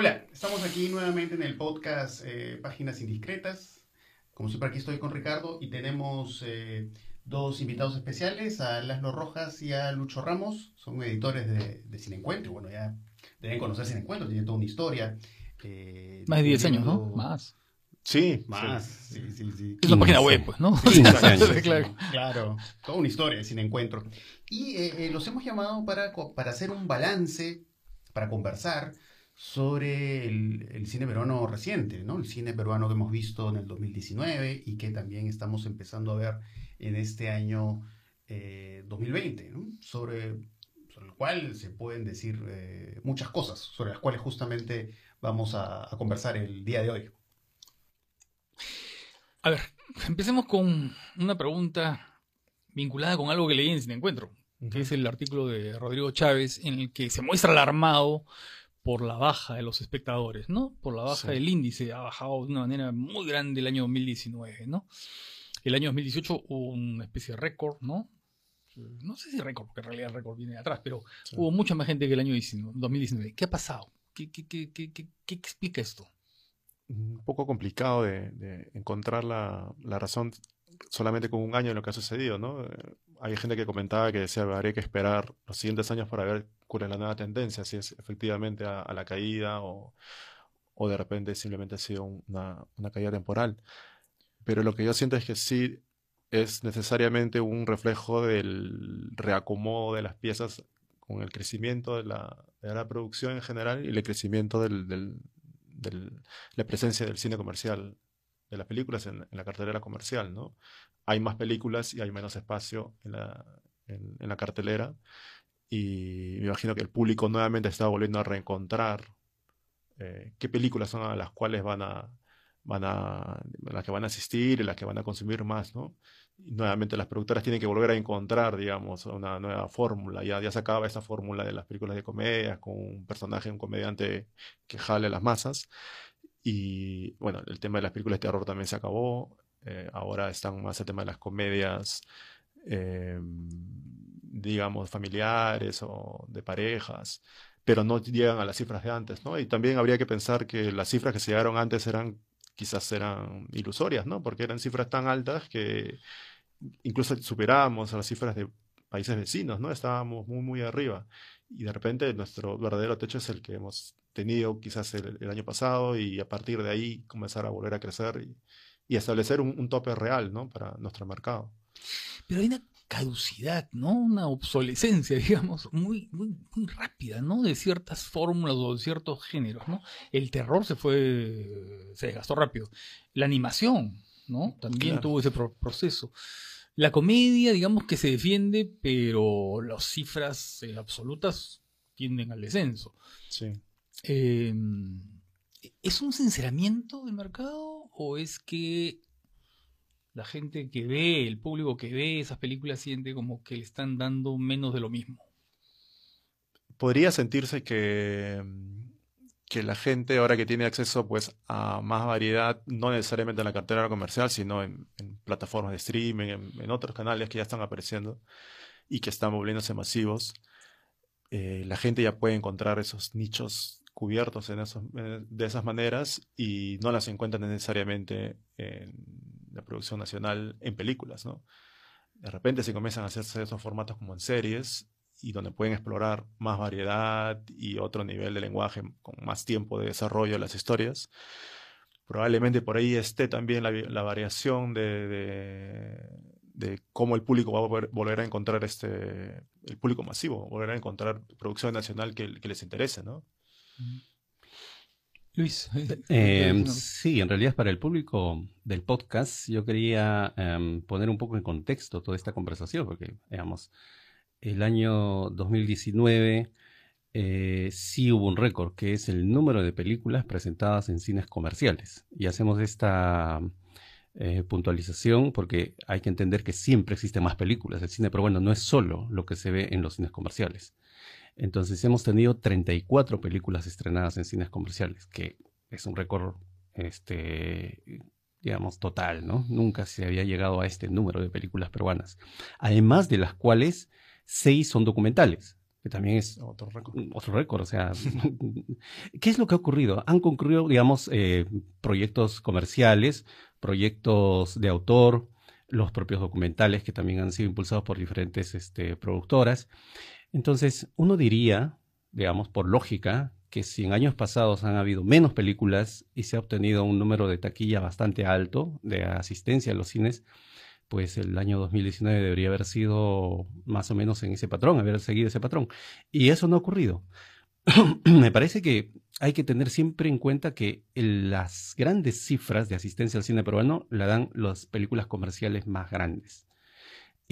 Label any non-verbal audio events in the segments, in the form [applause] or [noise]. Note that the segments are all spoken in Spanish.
Hola, estamos aquí nuevamente en el podcast eh, Páginas Indiscretas. Como siempre aquí estoy con Ricardo y tenemos eh, dos invitados especiales, a Laszlo Rojas y a Lucho Ramos. Son editores de, de Cine Encuentro. Bueno, ya deben conocer Cine Encuentro, tienen toda una historia. Eh, Más de 10 años, ¿no? Más. Sí, más. Sí, sí, sí. Es una página web, pues, ¿no? [laughs] claro. claro, toda una historia de Cine Encuentro. Y los hemos llamado para, para hacer un balance, para conversar sobre el, cine peruano reciente, ¿no? El cine peruano que hemos visto en el 2019 y que también estamos empezando a ver en este año 2020, eh, ¿no? Sobre, sobre, el cual se pueden decir eh, muchas cosas, sobre las cuales justamente vamos a, conversar el día de hoy. A ver, empecemos con una pregunta vinculada con algo que leí en Cine Encuentro, que es el artículo de Rodrigo Chávez en el que se muestra alarmado por la baja de los espectadores, ¿no? Por la baja del índice, ha bajado de una manera muy grande el año 2019, ¿no? El año 2018 hubo una especie de récord, ¿no? No sé si récord, porque en realidad el récord viene de atrás, pero hubo mucha más gente que el año 2019. ¿Qué ha pasado? ¿Qué, explica esto? Un poco complicado de, encontrar la, la, razón solamente con un año en lo que ha sucedido, ¿no? Hay gente que comentaba que decía, habría que esperar los siguientes años para ver la nueva tendencia, si es efectivamente a, la caída o, o, de repente simplemente ha sido una, una, caída temporal. Pero lo que yo siento es que sí es necesariamente un reflejo del reacomodo de las piezas con el crecimiento de la, de la producción en general y el crecimiento del, del, la presencia del cine comercial, de las películas en, la cartelera comercial, ¿no? Hay más películas y hay menos espacio en la, en la cartelera y me imagino que el público nuevamente está volviendo a reencontrar eh, qué películas son las cuales van a, van a, las que van a asistir y las que van a consumir más, ¿no? Y nuevamente las productoras tienen que volver a encontrar, digamos, una nueva fórmula. Ya, ya se acaba esa fórmula de las películas de comedia con un personaje, un comediante que jale a las masas. Y bueno, el tema de las películas de terror también se acabó. Eh, ahora están más el tema de las comedias. Eh, digamos, familiares o de parejas, pero no llegan a las cifras de antes, ¿no? Y también habría que pensar que las cifras que se llegaron antes eran, quizás eran ilusorias, ¿no? Porque eran cifras tan altas que incluso superábamos a las cifras de países vecinos, ¿no? Estábamos muy, muy arriba. Y de repente nuestro verdadero techo es el que hemos tenido quizás el, año pasado y a partir de ahí comenzar a volver a crecer y, establecer un, un, tope real, ¿no? Para nuestro mercado. Pero hay una caducidad, ¿no? Una obsolescencia, [laughs] digamos, muy, muy, muy rápida, ¿no? De ciertas fórmulas o de ciertos géneros, ¿no? El terror se fue, se desgastó rápido. La animación, ¿no? También tuvo ese proceso. La comedia, digamos que se defiende, pero las cifras eh, absolutas tienden al descenso. Sí. Em, ¿Es un sinceramiento del mercado o es que la gente que ve, el público que ve esas películas siente como que le están dando menos de lo mismo. Podría sentirse que, que la gente ahora que tiene acceso pues a más variedad, no necesariamente en la cartera comercial, sino en, plataformas de streaming, en, otros canales que ya están apareciendo y que están volviéndose masivos, eh, la gente ya puede encontrar esos nichos cubiertos en esos, de esas maneras y no las encuentra necesariamente en la producción nacional en películas, ¿no? De repente se comienzan a hacerse esos formatos como en series y donde pueden explorar más variedad y otro nivel de lenguaje con más tiempo de desarrollo de las historias. Probablemente por ahí esté también la, variación de, de, cómo el público va a volver a encontrar este, el público masivo, volver a encontrar producción nacional que, que les interese, ¿no? Luis. Eh, [laughs] sí, en realidad para el público del podcast yo quería em, poner un poco en contexto toda esta conversación, porque, digamos, el año 2019 eh, sí hubo un récord, que es el número de películas presentadas en cines comerciales. Y hacemos esta eh, puntualización porque hay que entender que siempre existen más películas. El cine, pero bueno, no es solo lo que se ve en los cines comerciales. Entonces hemos tenido 34 películas estrenadas en cines comerciales, que es un récord, este, digamos, total, ¿no? Nunca se había llegado a este número de películas peruanas. Además de las cuales, seis son documentales. que también es Otro récord. otro récord. O sea, [laughs] ¿qué es lo que ha ocurrido? Han concurrido, digamos, eh, proyectos comerciales, proyectos de autor, los propios documentales que también han sido impulsados por diferentes este, productoras. Entonces, uno diría, digamos, por lógica, que si en años pasados han habido menos películas y se ha obtenido un número de taquilla bastante alto de asistencia a los cines, pues el año 2019 debería haber sido más o menos en ese patrón, haber seguido ese patrón. Y eso no ha ocurrido. [clears throat] Me parece que hay que tener siempre en cuenta que las grandes cifras de asistencia al cine peruano la dan las películas comerciales más grandes.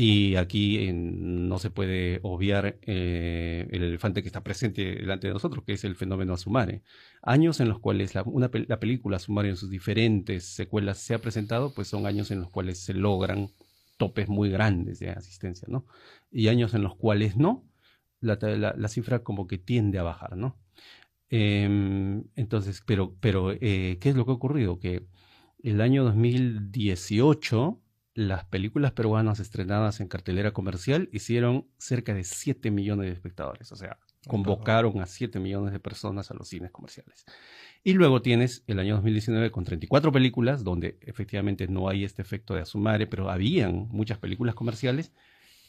Y aquí no se puede obviar eh, el elefante que está presente delante de nosotros, que es el fenómeno Asumare. Años en los cuales la, una la película Asumare en sus diferentes secuelas se ha presentado, pues son años en los cuales se logran topes muy grandes de asistencia, ¿no? Y años en los cuales no, la- la cifra como que tiende a bajar, ¿no? Em, entonces, pero, pero eh, ¿qué es lo que ha ocurrido? Que el año 2018 las películas peruanas estrenadas en cartelera comercial hicieron cerca de 7 millones de espectadores, o sea, convocaron a 7 millones de personas a los cines comerciales. Y luego tienes el año 2019 con 34 películas, donde efectivamente no hay este efecto de Asumare, pero habían muchas películas comerciales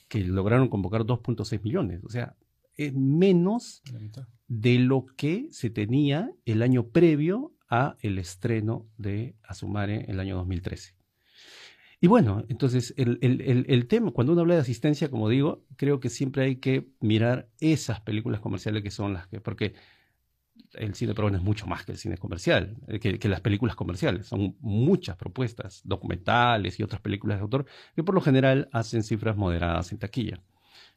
que lograron convocar 2.6 millones, o sea, es menos de lo que se tenía el año previo a el estreno de Asumare el año 2013. Y bueno, entonces el, el- el- tema, cuando uno habla de asistencia, como digo, creo que siempre hay que mirar esas películas comerciales que son las que, porque el cine peruano es mucho más que el cine comercial, eh, que, que las películas comerciales. Son muchas propuestas, documentales y otras películas de autor, que por lo general hacen cifras moderadas en taquilla.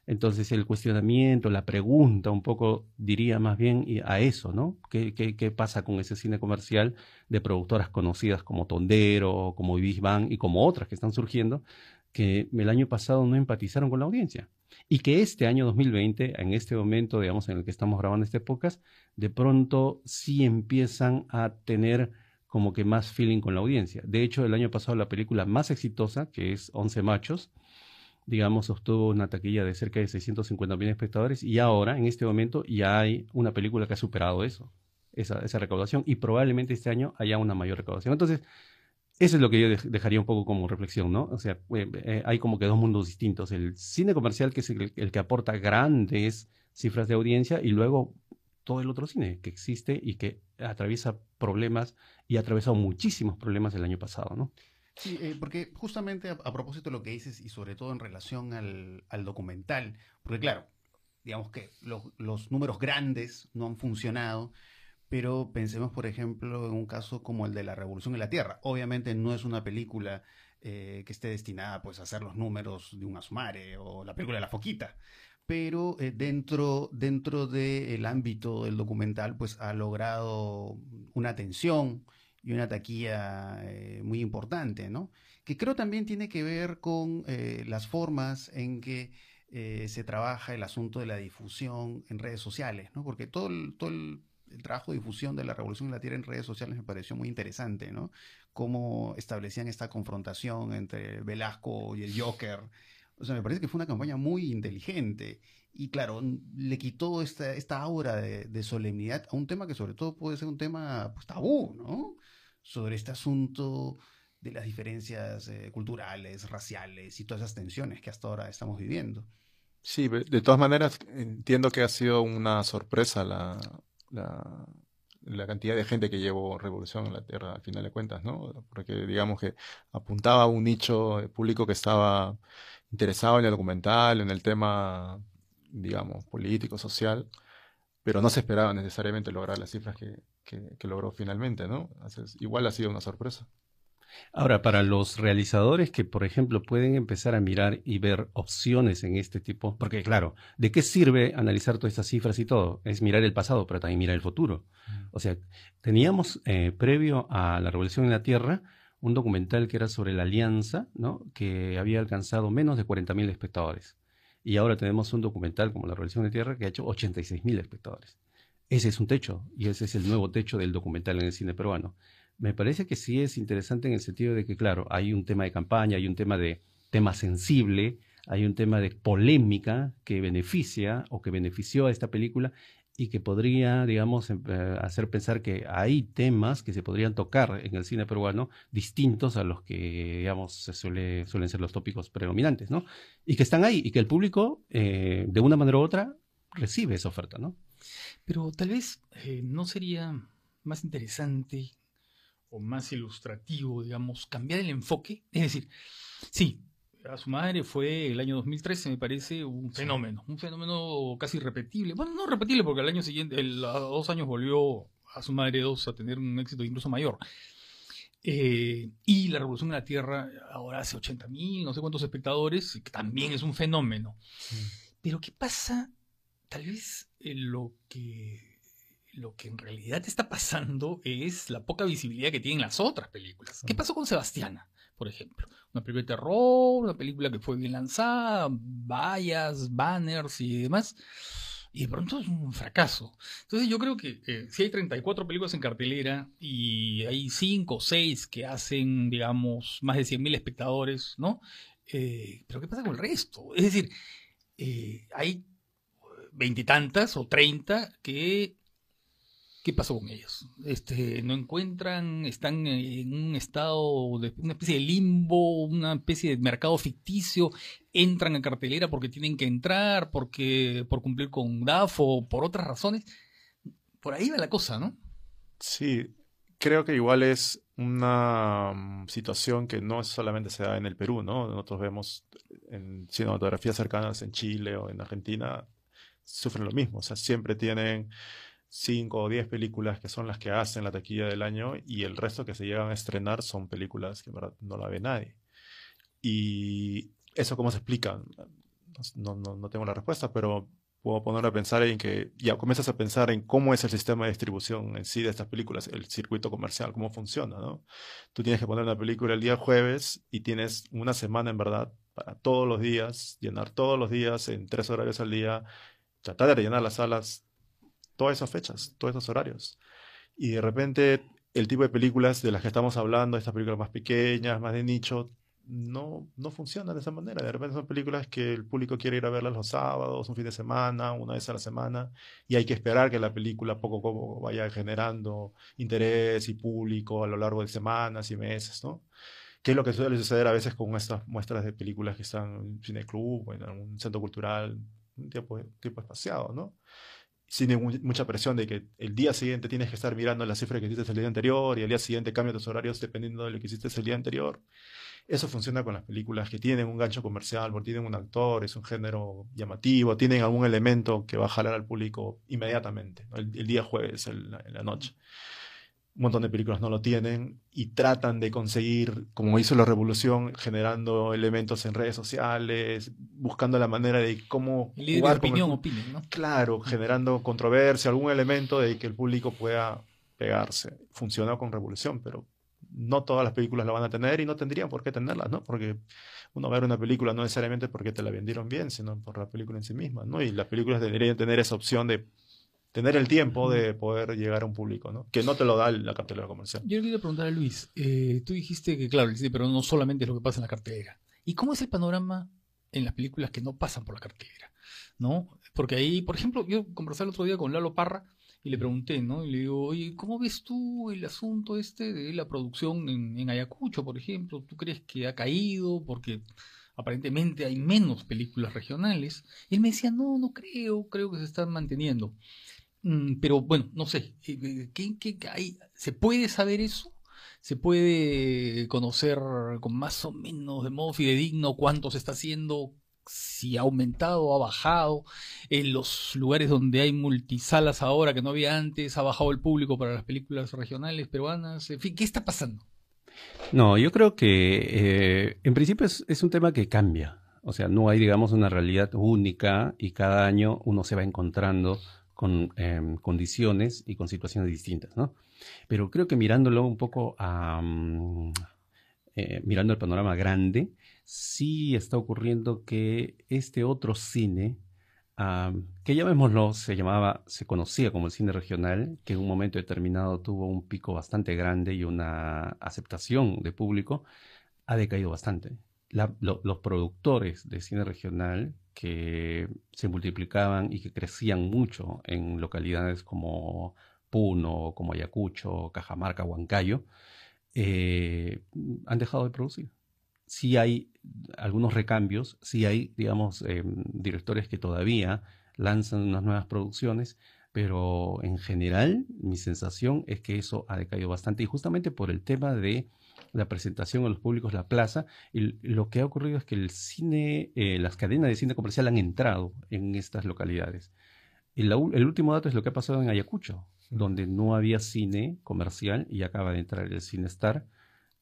Entonces el cuestionamiento, la pregunta un poco diría más bien a eso, ¿no? ¿Qué, qué, qué pasa con ese cine comercial de productoras conocidas como Tondero, como Ibis Van y como otras que están surgiendo, que el año pasado no empatizaron con la audiencia? Y que este año 2020, en este momento, digamos, en el que estamos grabando este podcast, de pronto sí empiezan a tener como que más feeling con la audiencia. De hecho, el año pasado la película más exitosa, que es Once Machos, digamos, obtuvo una taquilla de cerca de 650 mil espectadores y ahora, en este momento, ya hay una película que ha superado eso, esa, recaudación y probablemente este año haya una mayor recaudación. Entonces, eso es lo que yo dej- dejaría un poco como reflexión, ¿no? O sea, eh, eh, hay como que dos mundos distintos. El cine comercial, que es el que aporta grandes cifras de audiencia, y luego todo el otro cine que existe y que atraviesa problemas y ha atravesado muchísimos problemas el año pasado, ¿no? Sí, eh, porque justamente a, propósito de lo que dices y sobre todo en relación al, al documental, porque claro, digamos que los, números grandes no han funcionado, pero pensemos por ejemplo en un caso como el de la Revolución en la Tierra. Obviamente no es una película eh, que esté destinada pues a hacer los números de un Asumare o la película de la Foquita, pero eh, dentro, dentro del ámbito del documental pues ha logrado una atención y una taquilla eh, muy importante, ¿no? Que creo también tiene que ver con eh, las formas en que eh, se trabaja el asunto de la difusión en redes sociales, ¿no? Porque todo el, todo el, trabajo de difusión de la Revolución de la Tierra en redes sociales me pareció muy interesante, ¿no? Cómo establecían esta confrontación entre Velasco y el Joker. O sea, me parece que fue una campaña muy inteligente. Y claro, le quitó esta, esta aura de, de solemnidad a un tema que sobre todo puede ser un tema pues, tabú, ¿no? Sobre este asunto de las diferencias eh, culturales, raciales y todas esas tensiones que hasta ahora estamos viviendo. Sí, de todas maneras entiendo que ha sido una sorpresa la, la, cantidad de gente que llevó Revolución en la Tierra al final de cuentas, ¿no? Porque digamos que apuntaba a un nicho de público que estaba interesado en el documental, en el tema, digamos, político, social, pero no se esperaba necesariamente lograr las cifras que, que, que logró finalmente, ¿no? Entonces, igual ha sido una sorpresa. Ahora, para los realizadores que, por ejemplo, pueden empezar a mirar y ver opciones en este tipo, porque claro, ¿de qué sirve analizar todas estas cifras y todo? Es mirar el pasado, pero también mirar el futuro. O sea, teníamos eh, previo a la Revolución en la Tierra un documental que era sobre la alianza, ¿no? Que había alcanzado menos de 40.000 espectadores. Y ahora tenemos un documental como la Revolución en la Tierra que ha hecho 86.000 espectadores. Ese es un techo, y ese es el nuevo techo del documental en el cine peruano. Me parece que sí es interesante en el sentido de que, claro, hay un tema de campaña, hay un tema de tema sensible, hay un tema de polémica que beneficia o que benefició a esta película y que podría, digamos, em, eh, hacer pensar que hay temas que se podrían tocar en el cine peruano distintos a los que, digamos, suelen ser los tópicos predominantes, ¿no? Y que están ahí y que el público, eh, de una manera u otra, recibe esa oferta, ¿no? Pero tal vez eh, no sería más interesante o más ilustrativo, digamos, cambiar el enfoque. Es decir, sí, a su madre fue el año 2013, me parece, un fenómeno, un fenómeno casi irrepetible. Bueno, no repetible porque al año siguiente, el, a dos años volvió a su madre 2 a tener un éxito incluso mayor. Eh, y la Revolución de la Tierra ahora hace 80 mil, no sé cuántos espectadores, que también es un fenómeno. Pero ¿qué pasa? Tal vez eh, lo que lo que en realidad está pasando es la poca visibilidad que tienen las otras películas. ¿Qué pasó con Sebastiana, por ejemplo? Una película de terror, una película que fue bien lanzada, vallas, banners y demás. Y de pronto es un fracaso. Entonces yo creo que eh, si hay 34 películas en cartelera y hay 5 o 6 que hacen, digamos, más de 100.000 espectadores, ¿no? Eh, pero ¿qué pasa con el resto? Es decir, eh, hay veintitantas o treinta que ¿Qué pasó con ellos? Este, no encuentran, están en un estado de una especie de limbo, una especie de mercado ficticio, entran a cartelera porque tienen que entrar, porque por cumplir con DAF o por otras razones. Por ahí va la cosa, ¿no? Sí, creo que igual es una mm, situación que no solamente se da en el Perú, ¿no? Nosotros vemos en cinematografías cercanas en Chile o en Argentina, sufren lo mismo, o sea, siempre tienen cinco o diez películas que son las que hacen la taquilla del año y el resto que se llegan a estrenar son películas que no la ve nadie. Y eso cómo se explica, no, no, no tengo la respuesta, pero puedo poner a pensar en que ya comienzas a pensar en cómo es el sistema de distribución en sí de estas películas, el circuito comercial, cómo funciona, ¿no? Tú tienes que poner una película el día jueves y tienes una semana en verdad para todos los días, llenar todos los días en tres horarios al día, tratar de rellenar las salas todas esas fechas, todos esos horarios. Y de repente el tipo de películas de las que estamos hablando, estas películas más pequeñas, más de nicho, no, no funcionan de esa manera. De repente son películas que el público quiere ir a verlas los sábados, un fin de semana, una vez a la semana, y hay que esperar que la película poco a poco vaya generando interés y público a lo largo de semanas y meses, ¿no? Que es lo que suele suceder a veces con estas muestras de películas que están en un cineclub en algún centro cultural, un tiempo, tiempo espaciado, ¿no? sin mucha presión de que el día siguiente tienes que estar mirando las cifras que hiciste el día anterior y el día siguiente cambia tus horarios dependiendo de lo que hiciste el día anterior. Eso funciona con las películas que tienen un gancho comercial, porque tienen un actor, es un género llamativo, tienen algún elemento que va a jalar al público inmediatamente, el, día jueves, en la noche un montón de películas no lo tienen y tratan de conseguir, como hizo la revolución, generando elementos en redes sociales, buscando la manera de cómo... El de opinión, opinión, ¿no? Claro, generando controversia, algún elemento de que el público pueda pegarse. Funcionó con revolución, pero no todas las películas lo van a tener y no tendrían por qué tenerlas, ¿no? Porque uno ver una película no necesariamente porque te la vendieron bien, sino por la película en sí misma, ¿no? Y las películas deberían tener esa opción de tener el tiempo de poder llegar a un público, ¿no? Que no te lo da la cartelera comercial. Yo quería preguntar a Luis, eh, tú dijiste que, claro, pero no solamente es lo que pasa en la cartelera. ¿Y cómo es el panorama en las películas que no pasan por la cartelera? ¿No? Porque ahí, por ejemplo, yo conversé el otro día con Lalo Parra y le pregunté, ¿no? Y le digo, oye, ¿cómo ves tú el asunto este de la producción en, en Ayacucho, por ejemplo? ¿Tú crees que ha caído? Porque aparentemente hay menos películas regionales. Y él me decía, no, no creo, creo que se están manteniendo. Mm, pero bueno, no sé, eh, eh, ¿qué, hay? ¿se puede saber eso? ¿Se puede conocer con más o menos de modo fidedigno cuánto se está haciendo? Si ha aumentado, o ha bajado. En los lugares donde hay multisalas ahora que no había antes, ha bajado el público para las películas regionales peruanas. En fin, ¿qué está pasando? No, yo creo que eh, en principio es, es un tema que cambia. O sea, no hay, digamos, una realidad única y cada año uno se va encontrando con em, condiciones y con situaciones distintas, ¿no? Pero creo que mirándolo un poco a, mm, eh, mirando el panorama grande, sí está ocurriendo que este otro cine, que llamémoslo, se llamaba, se conocía como el cine regional, que en un momento determinado tuvo un pico bastante grande y una aceptación de público, ha decaído bastante. los productores de cine regional que se multiplicaban y que crecían mucho en localidades como Puno, como Ayacucho, Cajamarca, Huancayo, eh, han dejado de producir. Sí hay algunos recambios, sí hay, digamos, em, directores que todavía lanzan unas nuevas producciones, pero en general mi sensación es que eso ha decaído bastante y justamente por el tema de la presentación a los públicos, la plaza, y lo que ha ocurrido es que el cine, eh, las cadenas de cine comercial han entrado en estas localidades. Y el último dato es lo que ha pasado en Ayacucho, donde no había cine comercial y acaba de entrar el Cine Star,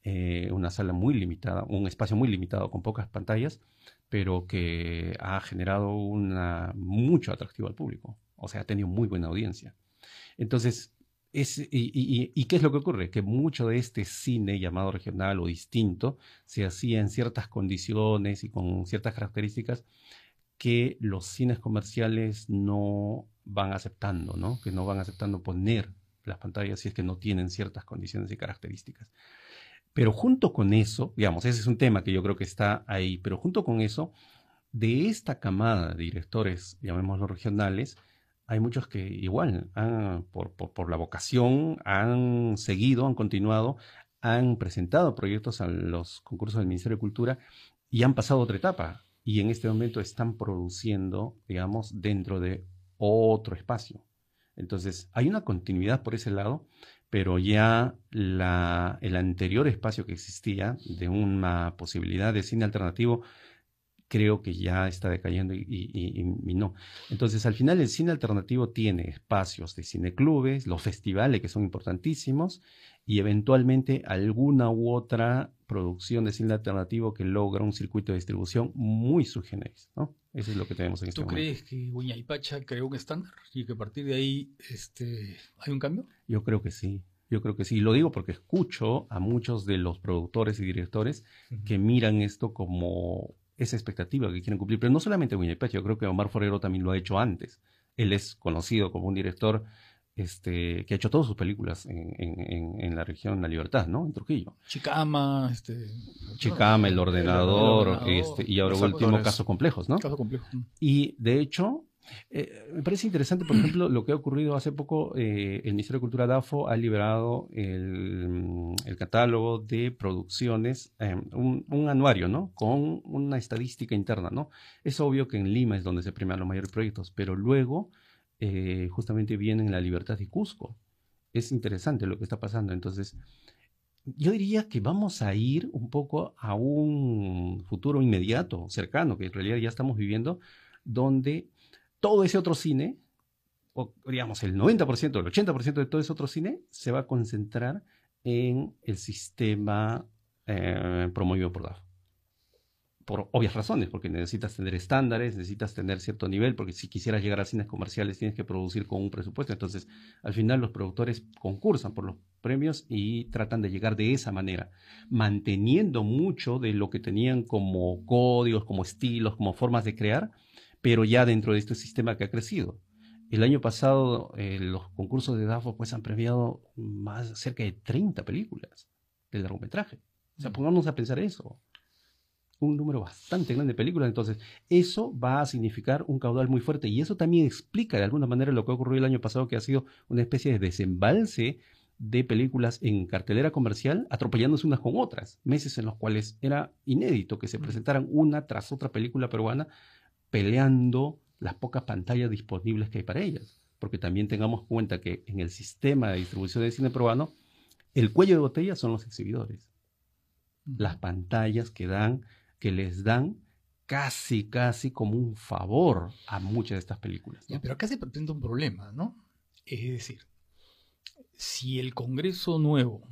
eh, una sala muy limitada, un espacio muy limitado con pocas pantallas, pero que ha generado una, mucho atractivo al público. O sea, ha tenido muy buena audiencia. Entonces, y, qué es lo que ocurre? Que mucho de este cine llamado regional o distinto se hacía en ciertas condiciones y con ciertas características que los cines comerciales no van aceptando, ¿no? Que no van aceptando poner las pantallas si es que no tienen ciertas condiciones y características. Pero junto con eso, digamos, ese es un tema que yo creo que está ahí, pero junto con eso, de esta camada de directores, llamémoslo regionales, hay muchos que igual, por, por, la vocación, han seguido, han continuado, han presentado proyectos a los concursos del Ministerio de Cultura y han pasado otra etapa. Y en este momento están produciendo, digamos, dentro de otro espacio. Entonces, hay una continuidad por ese lado, pero ya la, el anterior espacio que existía de una posibilidad de cine alternativo creo que ya está decayendo y, no. Entonces, al final el cine alternativo tiene espacios de cineclubes, los festivales que son importantísimos y eventualmente alguna u otra producción de cine alternativo que logra un circuito de distribución muy subgenéis, ¿no? Eso es lo que tenemos en este momento. ¿Tú crees que Pacha creó un estándar y que a partir de ahí este, hay un cambio? Yo creo que sí. Yo creo que sí. Lo digo porque escucho a muchos de los productores y directores que miran esto como esa expectativa que quieren cumplir. Pero no solamente Winnipeg, yo creo que Omar Forero también lo ha hecho antes. Él es conocido como un director este, que ha hecho todas sus películas en, la región La Libertad, ¿no? En Trujillo. Chicama, este... Chicama, El Ordenador, Este, y ahora último Casos Complejos, ¿no? Casos Complejos. Y de hecho, eh, me parece interesante, por ejemplo, lo que ha ocurrido hace poco, eh, el Ministerio de Cultura DAFO ha liberado el, mm, catálogo de producciones, eh, un, anuario, ¿no? Con una estadística interna, ¿no? Es obvio que en Lima es donde se premian los mayores proyectos, pero luego justamente viene en La Libertad de Cusco. Es interesante lo que está pasando, entonces... Yo diría que vamos a ir un poco a un futuro inmediato, cercano, que en realidad ya estamos viviendo, donde todo ese otro cine, o digamos el 90%, el 80% de todo ese otro cine, se va a concentrar en el sistema eh, promovido por DAF. Por obvias razones, porque necesitas tener estándares, necesitas tener cierto nivel, porque si quisieras llegar a cines comerciales tienes que producir con un presupuesto. Entonces, al final los productores concursan por los premios y tratan de llegar de esa manera, manteniendo mucho de lo que tenían como códigos, como estilos, como formas de crear, pero ya dentro de este sistema que ha crecido. El año pasado eh, los concursos de DAFO pues han premiado más cerca de 30 películas de largometraje. O sea, mm. pongamos a pensar eso. Un número bastante grande de películas. Entonces, eso va a significar un caudal muy fuerte. Y eso también explica de alguna manera lo que ocurrió el año pasado, que ha sido una especie de desembalse de películas en cartelera comercial atropellándose unas con otras. Meses en los cuales era inédito que se mm. presentaran una tras otra película peruana peleando las pocas pantallas disponibles que hay para ellas. Porque también tengamos cuenta que en el sistema de distribución de cine peruano, el cuello de botella son los exhibidores. Las pantallas que dan, que les dan casi, casi como un favor a muchas de estas películas. pero acá se presenta un problema, ¿no? Es decir, si el Congreso nuevo,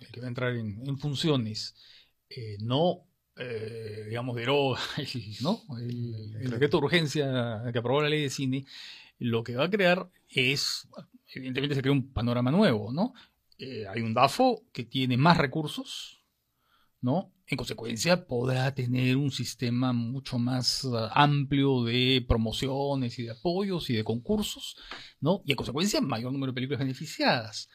el que va a entrar en, funciones, eh, no eh, digamos, deroga [laughs] el, ¿no? el, de urgencia que aprobó la ley de cine, lo que va a crear es, evidentemente se crea un panorama nuevo, ¿no? Eh, hay un DAFO que tiene más recursos, ¿no? En consecuencia, podrá tener un sistema mucho más uh, amplio de promociones y de apoyos y de concursos, ¿no? Y en consecuencia, mayor número de películas beneficiadas.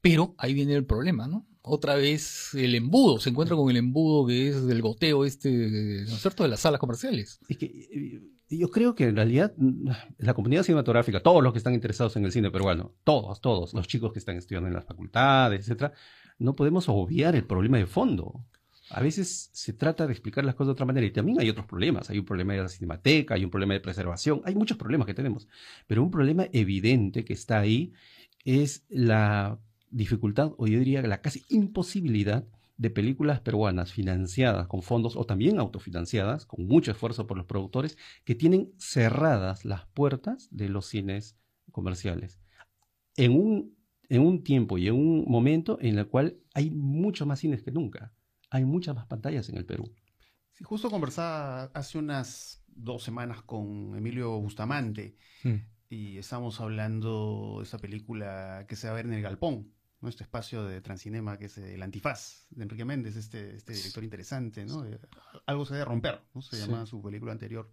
Pero ahí viene el problema, ¿no? Otra vez el embudo, se encuentra con el embudo que es del goteo este, ¿no es cierto?, de las salas comerciales. Es que eh, yo creo que en realidad mm, la comunidad cinematográfica, todos los que están interesados en el cine peruano, todos, todos, los chicos que están estudiando en las facultades, etcétera, no podemos obviar el problema de fondo. A veces se trata de explicar las cosas de otra manera y también hay otros problemas. Hay un problema de la cinemateca, hay un problema de preservación, hay muchos problemas que tenemos. Pero un problema evidente que está ahí es la dificultad, o yo diría la casi imposibilidad de películas peruanas financiadas con fondos o también autofinanciadas, con mucho esfuerzo por los productores, que tienen cerradas las puertas de los cines comerciales. En un, en un tiempo y en un momento en el cual hay muchos más cines que nunca. Hay muchas más pantallas en el Perú. Sí, justo conversaba hace unas dos semanas con Emilio Bustamante Mm. y estamos hablando de esa película que se va a ver en el Galpón, ¿no? este espacio de Transcinema que es el Antifaz de Enrique Méndez, este, este director interesante, ¿no? Eh, Algo se debe romper, ¿no? se Sí. llama su película anterior.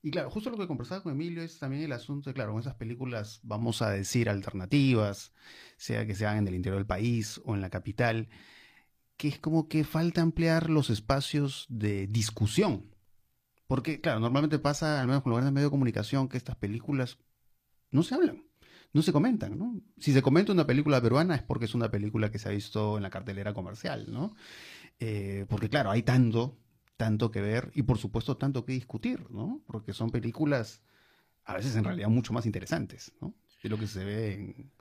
Y claro, justo lo que conversaba con Emilio es también el asunto de, claro, con esas películas, vamos a decir, alternativas, sea que se hagan en el interior del país o en la capital, que es como que falta ampliar los espacios de discusión. Porque, claro, normalmente pasa, al menos con los grandes medios de comunicación, que estas películas no se hablan, no se comentan, ¿no? Si se comenta una película peruana es porque es una película que se ha visto en la cartelera comercial, ¿no? Eh, porque, claro, hay tanto, tanto que ver y, por supuesto, tanto que discutir, ¿no? Porque son películas, a veces en realidad, mucho más interesantes, ¿no? De lo que se ve en,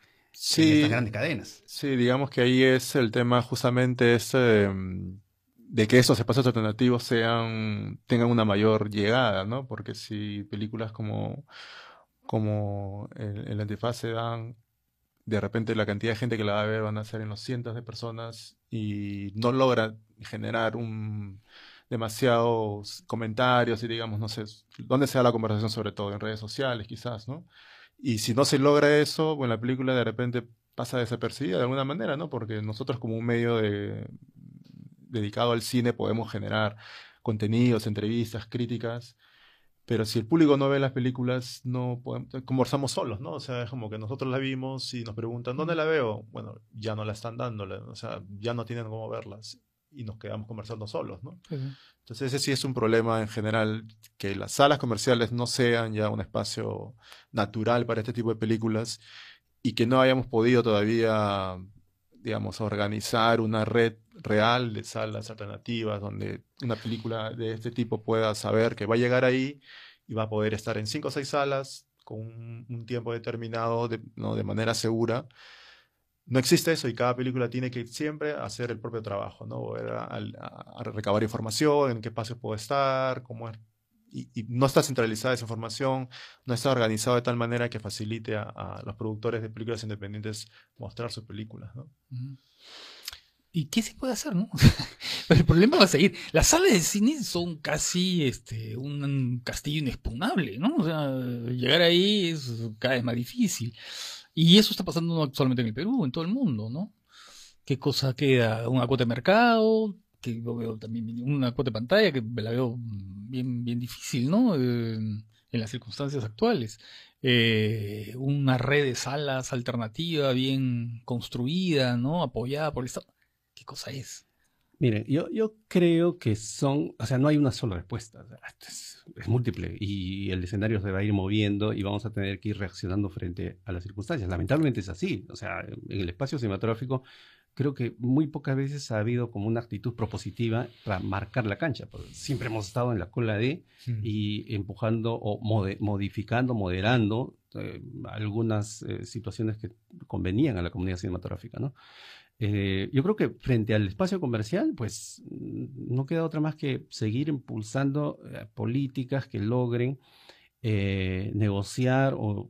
en Sí, estas grandes cadenas. sí, digamos que ahí es el tema justamente este mm, de que esos espacios alternativos sean, tengan una mayor llegada, ¿no? Porque si películas como, como el, el Antifaz se dan, de repente la cantidad de gente que la va a ver van a ser en los cientos de personas y no logra generar un demasiados comentarios y digamos, no sé, dónde se da la conversación sobre todo, en redes sociales quizás, ¿no? Y si no se logra eso, bueno, la película de repente pasa desapercibida de alguna manera, ¿no? Porque nosotros como un medio de, dedicado al cine podemos generar contenidos, entrevistas, críticas, pero si el público no ve las películas, no podemos, conversamos solos, ¿no? O sea, es como que nosotros la vimos y nos preguntan, ¿dónde la veo? Bueno, ya no la están dando, o sea, ya no tienen cómo verlas y nos quedamos conversando solos, ¿no? Entonces ese sí es un problema en general, que las salas comerciales no sean ya un espacio natural para este tipo de películas y que no hayamos podido todavía, digamos, organizar una red real de salas alternativas donde una película de este tipo pueda saber que va a llegar ahí y va a poder estar en cinco o seis salas con un, un tiempo determinado, de, ¿no? de manera segura. No existe eso y cada película tiene que siempre hacer el propio trabajo, ¿no? A, a- a recabar información, en qué espacios puedo estar, cómo es. Y, y no está centralizada esa información, no está organizado de tal manera que facilite a, a los productores de películas independientes mostrar sus películas, ¿no? ¿Y qué se puede hacer, no? Pero [laughs] el problema va a seguir. Las salas de cine son casi este, un castillo inexpugnable, ¿no? O sea, llegar ahí es cada vez más difícil. Y eso está pasando no solamente en el Perú, en todo el mundo, ¿no? ¿Qué cosa queda? ¿Una cuota de mercado? También una cuota de pantalla que la veo bien, bien difícil, ¿no? Eh, en las circunstancias actuales. Eh, una red de salas alternativa bien construida, ¿no? Apoyada por el Estado. ¿Qué cosa es? Mire, yo, yo creo que son, o sea, no hay una sola respuesta, es, es múltiple y el escenario se va a ir moviendo y vamos a tener que ir reaccionando frente a las circunstancias. Lamentablemente es así, o sea, en el espacio cinematográfico creo que muy pocas veces ha habido como una actitud propositiva para marcar la cancha, siempre hemos estado en la cola de y empujando o mode- modificando, moderando eh, algunas eh, situaciones que convenían a la comunidad cinematográfica, ¿no? Eh, yo creo que frente al espacio comercial, pues mm, no queda otra más que seguir impulsando eh, políticas que logren negociar o,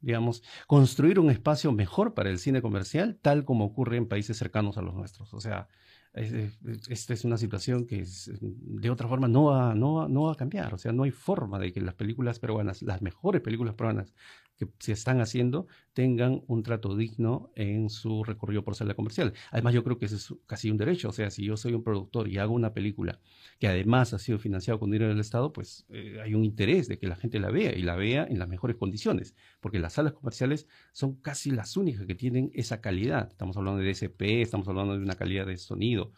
digamos, construir un espacio mejor para el cine comercial, tal como ocurre en países cercanos a los nuestros. O sea, es- es- esta es una situación que de otra forma no va, no, va- no va a cambiar. O sea, no hay forma de que las películas peruanas, las mejores películas peruanas, que se están haciendo tengan un trato digno en su recorrido por sala comercial. Además, yo creo que ese es casi un derecho. O sea, si yo soy un productor y hago una película que además ha sido financiada con dinero del Estado, pues eh, hay un interés de que la gente la vea y la vea en las mejores condiciones, porque las salas comerciales son casi las únicas que tienen esa calidad. Estamos hablando de DSP, estamos hablando de una calidad de sonido,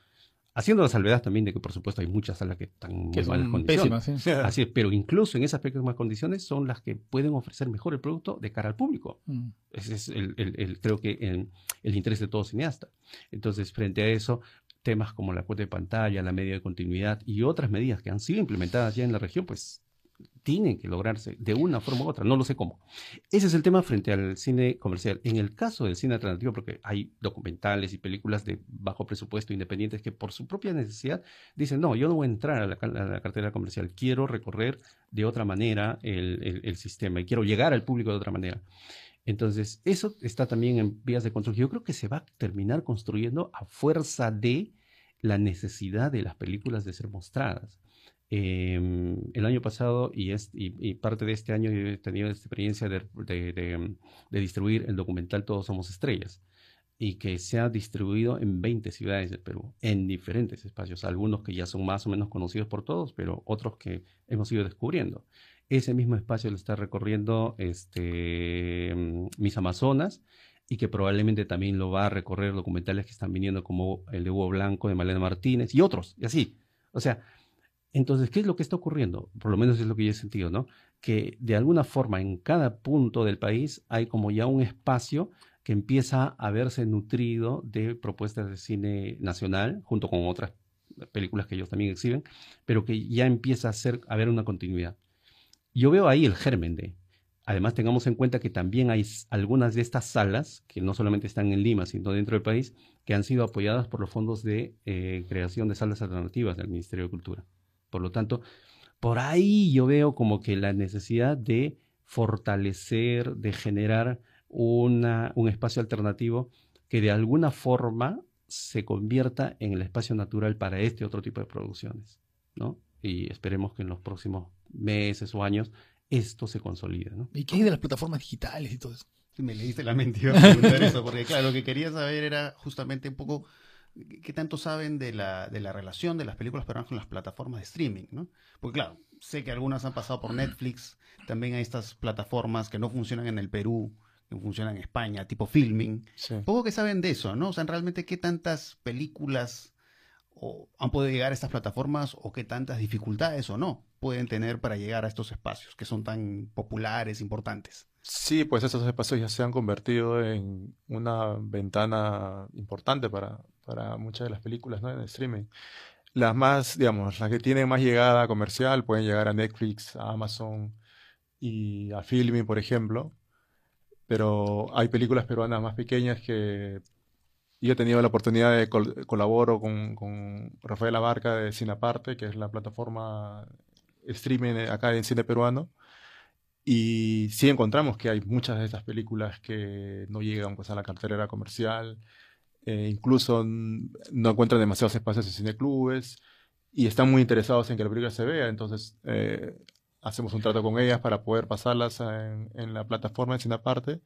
Haciendo la salvedad también de que, por supuesto, hay muchas salas que están en muy malas condiciones. [laughs] Así es, pero incluso en esas pequeñas condiciones son las que pueden ofrecer mejor el producto de cara al público. Mm. Ese es el, creo que el, el, interés de todo cineasta. Entonces, frente a eso, temas como la cuota de pantalla, la media de continuidad y otras medidas que han sido implementadas ya en la región, pues tienen que lograrse de una forma u otra, no lo sé cómo. Ese es el tema frente al cine comercial. En el caso del cine alternativo, porque hay documentales y películas de bajo presupuesto independientes que por su propia necesidad dicen, no, yo no voy a entrar a la, cartera comercial, quiero recorrer de otra manera el, sistema y quiero llegar al público de otra manera. Entonces, eso está también en vías de construcción. Yo creo que se va a terminar construyendo a fuerza de la necesidad de las películas de ser mostradas. Em, el año pasado y, parte de este año he tenido la experiencia de, distribuir el documental Todos Somos Estrellas y que se ha distribuido en 20 ciudades del Perú, en diferentes espacios, algunos que ya son más o menos conocidos por todos, pero otros que hemos ido descubriendo. Ese mismo espacio lo está recorriendo este, Mis Amazonas y que probablemente también lo va a recorrer documentales que están viniendo como el de Hugo Blanco, de Malena Martínez y otros, y así. O sea, entonces, ¿qué es lo que está ocurriendo? Por lo menos es lo que yo he sentido, ¿no? Que de alguna forma en cada punto del país hay como ya un espacio que empieza a verse nutrido de propuestas de cine nacional, junto con otras películas que ellos también exhiben, pero que ya empieza a, ser, haber una continuidad. Yo veo ahí el germen de. Además, tengamos en cuenta que también hay algunas de estas salas, que no solamente están en Lima, sino dentro del país, que han sido apoyadas por los fondos de eh, creación de salas alternativas del Ministerio de Cultura. Por lo tanto, por ahí yo veo como que la necesidad de fortalecer, de generar una, un espacio alternativo que de alguna forma se convierta en el espacio natural para este otro tipo de producciones, ¿no? Y esperemos que en los próximos meses o años esto se consolide, ¿no? ¿Y qué hay de las plataformas digitales y todo eso? Me leíste la mente, iba a preguntar eso, porque claro, lo que quería saber era justamente un poco ¿Qué tanto saben de la, de la relación de las películas peruanas con las plataformas de streaming? ¿no? Porque claro, sé que algunas han pasado por Netflix, también hay estas plataformas que no funcionan en el Perú, que funcionan en España, tipo filming. Poco que saben de eso, ¿no? O sea, realmente qué tantas películas o han podido llegar a estas plataformas o qué tantas dificultades o no pueden tener para llegar a estos espacios que son tan populares, importantes. Sí, pues esos espacios ya se han convertido en una ventana importante para, para muchas de las películas ¿no? en streaming. Las más, digamos, las que tienen más llegada comercial pueden llegar a Netflix, a Amazon y a Filming, por ejemplo. Pero hay películas peruanas más pequeñas que yo he tenido la oportunidad de colaboro con, con Rafael Abarca de Cinaparte, que es la plataforma streaming acá en cine peruano. Y sí encontramos que hay muchas de estas películas que no llegan pues, a la cartelera comercial eh, incluso no encuentran demasiados espacios en cineclubes y están muy interesados en que la película se vea, entonces eh, hacemos un trato con ellas para poder pasarlas en, la plataforma de Cineparte.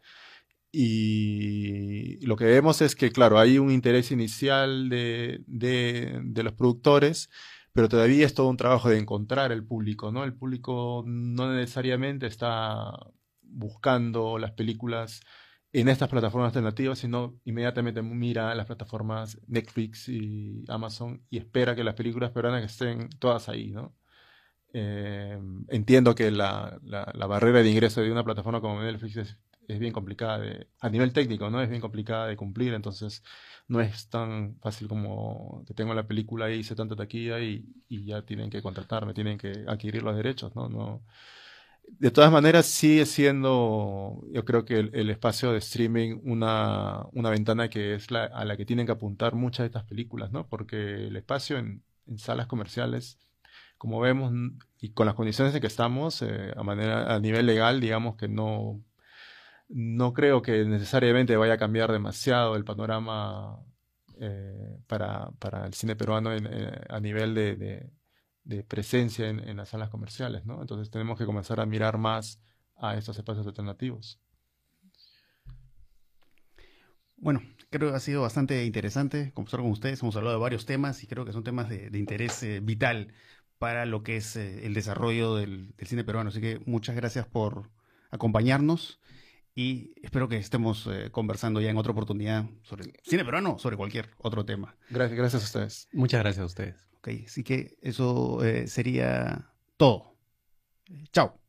Y lo que vemos es que, claro, hay un interés inicial de, de, de, los productores, pero todavía es todo un trabajo de encontrar el público, ¿no? El público no necesariamente está buscando las películas en estas plataformas alternativas, sino inmediatamente mira las plataformas Netflix y Amazon y espera que las películas peruanas estén todas ahí, ¿no? Eh, entiendo que la, la, barrera de ingreso de una plataforma como Netflix es, es, bien complicada, de, a nivel técnico, ¿no? Es bien complicada de cumplir, entonces no es tan fácil como que tengo la película ahí, hice tanta taquilla y, y ya tienen que contratarme, tienen que adquirir los derechos, ¿no? no de todas maneras, sigue siendo, yo creo que el, espacio de streaming una, una ventana que es la, a la que tienen que apuntar muchas de estas películas, ¿no? Porque el espacio en, en salas comerciales, como vemos, y con las condiciones en que estamos, eh, a, manera, a nivel legal, digamos que no, no creo que necesariamente vaya a cambiar demasiado el panorama eh, para, para, el cine peruano eh, a nivel de de presencia en, las salas comerciales, ¿no? Entonces tenemos que comenzar a mirar más a estos espacios alternativos. Bueno, creo que ha sido bastante interesante conversar con ustedes. Hemos hablado de varios temas y creo que son temas de, interés eh, vital para lo que es eh, el desarrollo del, cine peruano. Así que muchas gracias por acompañarnos y espero que estemos eh, conversando ya en otra oportunidad sobre el cine peruano, o sobre cualquier otro tema. Gracias, gracias a ustedes. Muchas gracias a ustedes. Ok, así que eso sería todo. Chao.